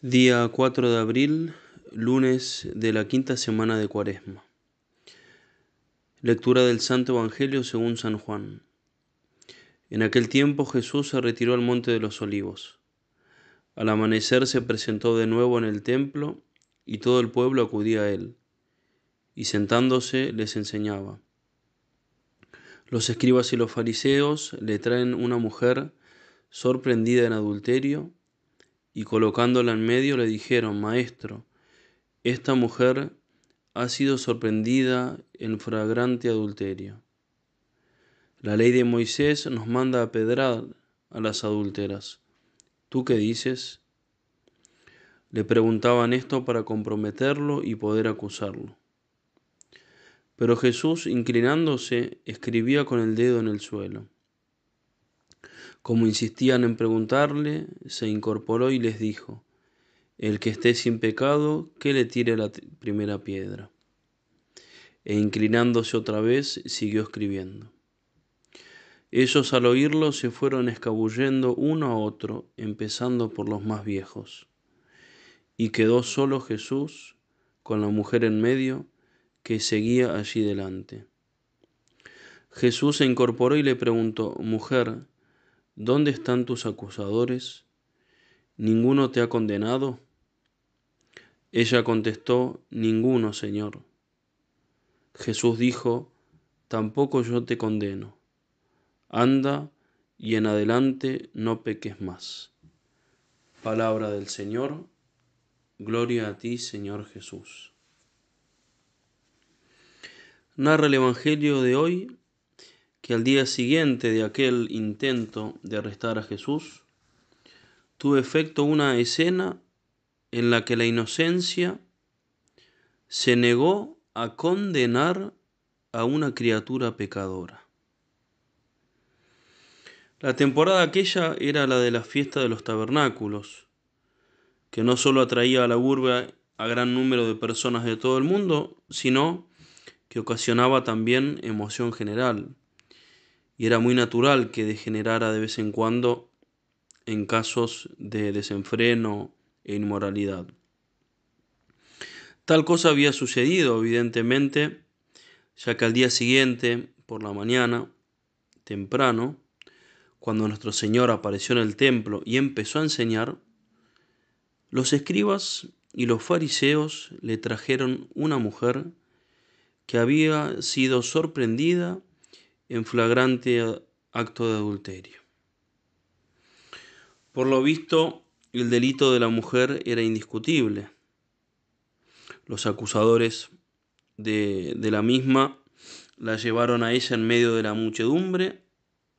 Día 4 de abril, lunes de la quinta semana de Cuaresma. Lectura del Santo Evangelio según San Juan. En aquel tiempo Jesús se retiró al monte de los olivos. Al amanecer se presentó de nuevo en el templo y todo el pueblo acudía a él, y sentándose les enseñaba. Los escribas y los fariseos le traen una mujer sorprendida en adulterio, y colocándola en medio le dijeron, Maestro, esta mujer ha sido sorprendida en fragrante adulterio. La ley de Moisés nos manda a pedrar a las adúlteras. ¿Tú qué dices? Le preguntaban esto para comprometerlo y poder acusarlo. Pero Jesús, inclinándose, escribía con el dedo en el suelo. Como insistían en preguntarle, se incorporó y les dijo, El que esté sin pecado, que le tire la primera piedra. E inclinándose otra vez, siguió escribiendo. Ellos al oírlo se fueron escabullendo uno a otro, empezando por los más viejos. Y quedó solo Jesús, con la mujer en medio, que seguía allí delante. Jesús se incorporó y le preguntó, Mujer, ¿Dónde están tus acusadores? ¿Ninguno te ha condenado? Ella contestó, Ninguno, Señor. Jesús dijo, Tampoco yo te condeno. Anda y en adelante no peques más. Palabra del Señor. Gloria a ti, Señor Jesús. Narra el Evangelio de hoy que al día siguiente de aquel intento de arrestar a Jesús, tuvo efecto una escena en la que la inocencia se negó a condenar a una criatura pecadora. La temporada aquella era la de la fiesta de los tabernáculos, que no solo atraía a la urbe a gran número de personas de todo el mundo, sino que ocasionaba también emoción general y era muy natural que degenerara de vez en cuando en casos de desenfreno e inmoralidad. Tal cosa había sucedido, evidentemente, ya que al día siguiente, por la mañana, temprano, cuando nuestro Señor apareció en el templo y empezó a enseñar, los escribas y los fariseos le trajeron una mujer que había sido sorprendida en flagrante acto de adulterio. Por lo visto, el delito de la mujer era indiscutible. Los acusadores de, de, la misma la llevaron a ella en medio de la muchedumbre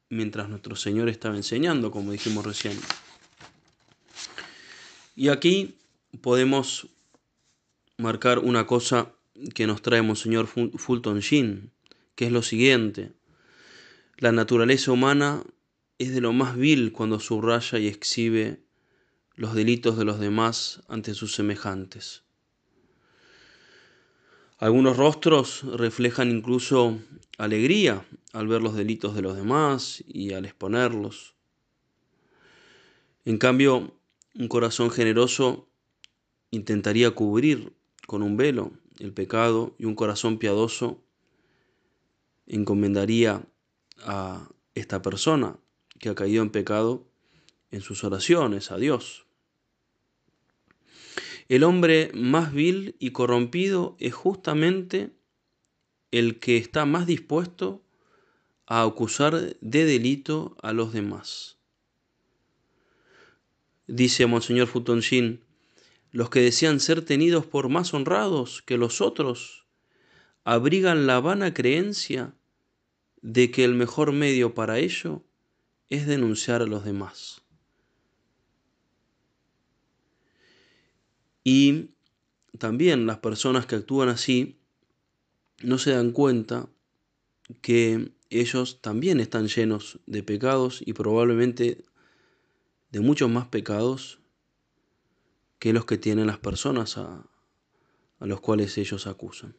mientras nuestro Señor estaba enseñando, como dijimos recién. Y aquí podemos marcar una cosa que nos trae Monseñor Fulton Sheen, que es lo siguiente. La naturaleza humana es de lo más vil cuando subraya y exhibe los delitos de los demás ante sus semejantes. Algunos rostros reflejan incluso alegría al ver los delitos de los demás y al exponerlos. En cambio, un corazón generoso intentaría cubrir con un velo el pecado y un corazón piadoso encomendaría a esta persona que ha caído en pecado en sus oraciones a Dios. El hombre más vil y corrompido es justamente el que está más dispuesto a acusar de delito a los demás. Dice Monseñor Futonchin, los que desean ser tenidos por más honrados que los otros abrigan la vana creencia de que el mejor medio para ello es denunciar a los demás. Y también las personas que actúan así no se dan cuenta que ellos también están llenos de pecados y probablemente de muchos más pecados que los que tienen las personas a, los cuales ellos acusan.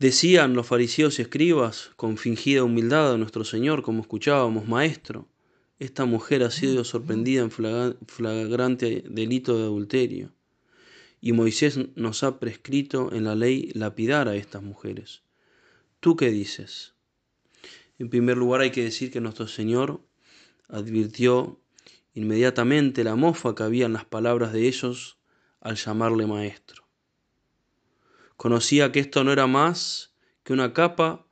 Decían los fariseos y escribas con fingida humildad a nuestro Señor, como escuchábamos, Maestro, esta mujer ha sido sorprendida en flagrante delito de adulterio. Y Moisés nos ha prescrito en la ley lapidar a estas mujeres. ¿Tú qué dices? En primer lugar hay que decir que nuestro Señor advirtió inmediatamente la mofa que había en las palabras de ellos al llamarle maestro. Conocía que esto no era más que una capa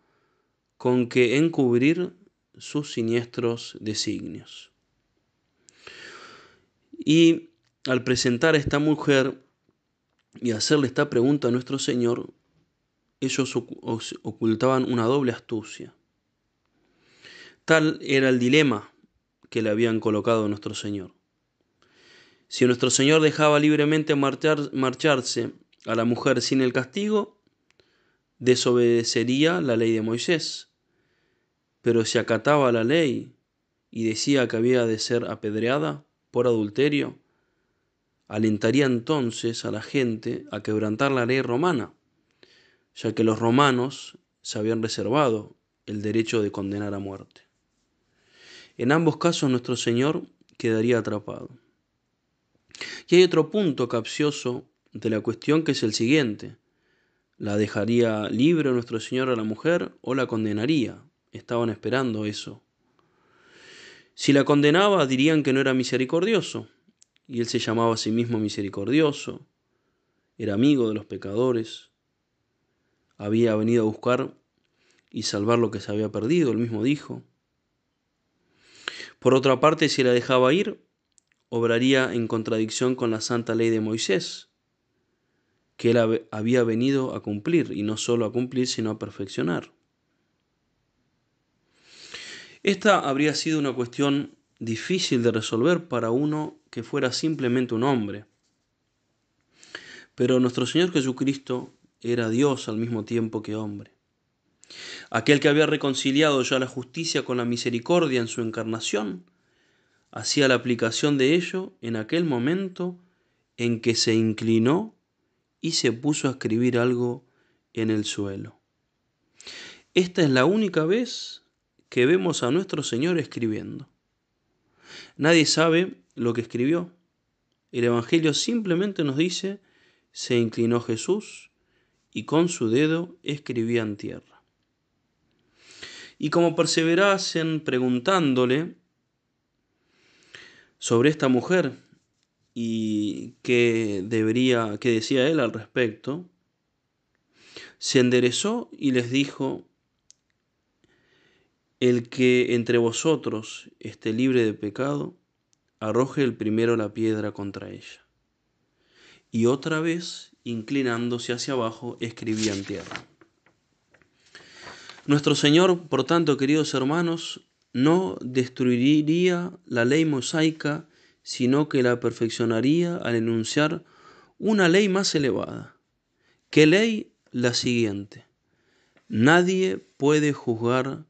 con que encubrir sus siniestros designios. Y al presentar a esta mujer y hacerle esta pregunta a nuestro Señor, ellos ocultaban una doble astucia. Tal era el dilema que le habían colocado a nuestro Señor. Si nuestro Señor dejaba libremente marchar, marcharse a la mujer sin el castigo, desobedecería la ley de Moisés. Pero si acataba la ley y decía que había de ser apedreada por adulterio, alentaría entonces a la gente a quebrantar la ley romana, ya que los romanos se habían reservado el derecho de condenar a muerte. En ambos casos nuestro Señor quedaría atrapado. Y hay otro punto capcioso de la cuestión que es el siguiente. ¿La dejaría libre nuestro Señor a la mujer o la condenaría? Estaban esperando eso. Si la condenaba dirían que no era misericordioso, y él se llamaba a sí mismo misericordioso, era amigo de los pecadores, había venido a buscar y salvar lo que se había perdido, él mismo dijo. Por otra parte, si la dejaba ir, obraría en contradicción con la santa ley de Moisés, que él había venido a cumplir, y no solo a cumplir, sino a perfeccionar. Esta habría sido una cuestión difícil de resolver para uno que fuera simplemente un hombre. Pero nuestro Señor Jesucristo era Dios al mismo tiempo que hombre. Aquel que había reconciliado ya la justicia con la misericordia en su encarnación, hacía la aplicación de ello en aquel momento en que se inclinó y se puso a escribir algo en el suelo. Esta es la única vez que vemos a nuestro Señor escribiendo. Nadie sabe lo que escribió. El Evangelio simplemente nos dice, se inclinó Jesús y con su dedo escribía en tierra. Y como perseverasen preguntándole sobre esta mujer y qué debería, qué decía él al respecto, se enderezó y les dijo, el que entre vosotros esté libre de pecado, arroje el primero la piedra contra ella. Y otra vez, inclinándose hacia abajo, escribía en tierra. Nuestro Señor, por tanto, queridos hermanos, no destruiría la ley mosaica, sino que la perfeccionaría al enunciar una ley más elevada. ¿Qué ley? La siguiente. Nadie puede juzgar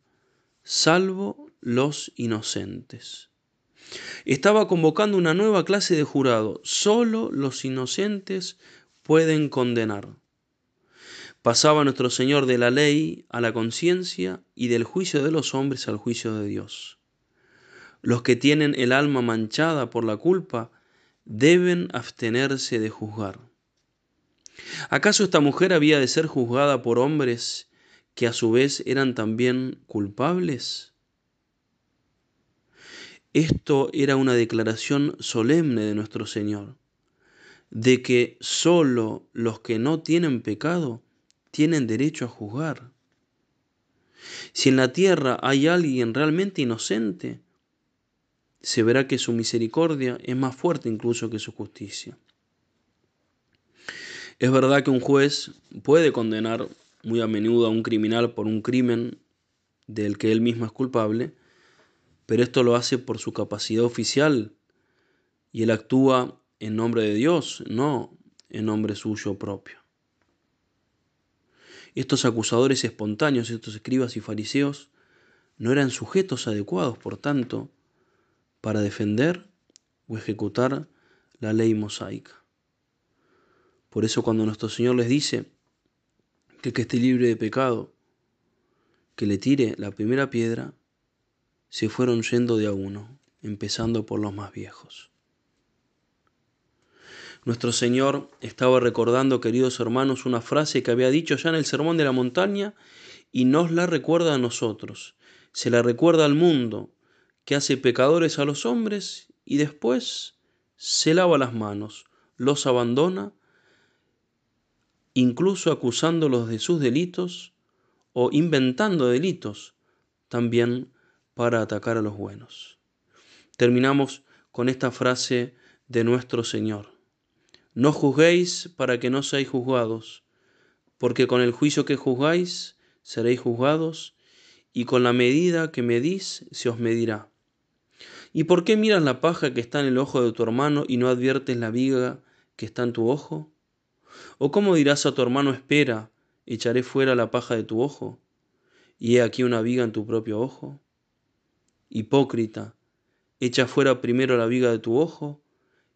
salvo los inocentes. Estaba convocando una nueva clase de jurado. Solo los inocentes pueden condenar. Pasaba nuestro Señor de la ley a la conciencia y del juicio de los hombres al juicio de Dios. Los que tienen el alma manchada por la culpa deben abstenerse de juzgar. ¿Acaso esta mujer había de ser juzgada por hombres que a su vez eran también culpables? Esto era una declaración solemne de nuestro Señor, de que sólo los que no tienen pecado tienen derecho a juzgar. Si en la tierra hay alguien realmente inocente, se verá que su misericordia es más fuerte incluso que su justicia. Es verdad que un juez puede condenar muy a menudo a un criminal por un crimen del que él mismo es culpable, pero esto lo hace por su capacidad oficial y él actúa en nombre de Dios, no en nombre suyo propio. Estos acusadores espontáneos, estos escribas y fariseos, no eran sujetos adecuados, por tanto, para defender o ejecutar la ley mosaica. Por eso cuando nuestro Señor les dice, que que esté libre de pecado, que le tire la primera piedra, se fueron yendo de a uno, empezando por los más viejos. Nuestro Señor estaba recordando, queridos hermanos, una frase que había dicho ya en el Sermón de la Montaña y nos la recuerda a nosotros. Se la recuerda al mundo, que hace pecadores a los hombres y después se lava las manos, los abandona, incluso acusándolos de sus delitos o inventando delitos también para atacar a los buenos. Terminamos con esta frase de nuestro Señor. No juzguéis para que no seáis juzgados, porque con el juicio que juzgáis seréis juzgados, y con la medida que medís se os medirá. ¿Y por qué miras la paja que está en el ojo de tu hermano y no adviertes la viga que está en tu ojo? ¿O cómo dirás a tu hermano, espera, echaré fuera la paja de tu ojo, y he aquí una viga en tu propio ojo? Hipócrita, echa fuera primero la viga de tu ojo,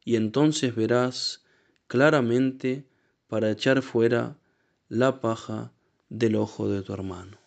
y entonces verás claramente para echar fuera la paja del ojo de tu hermano.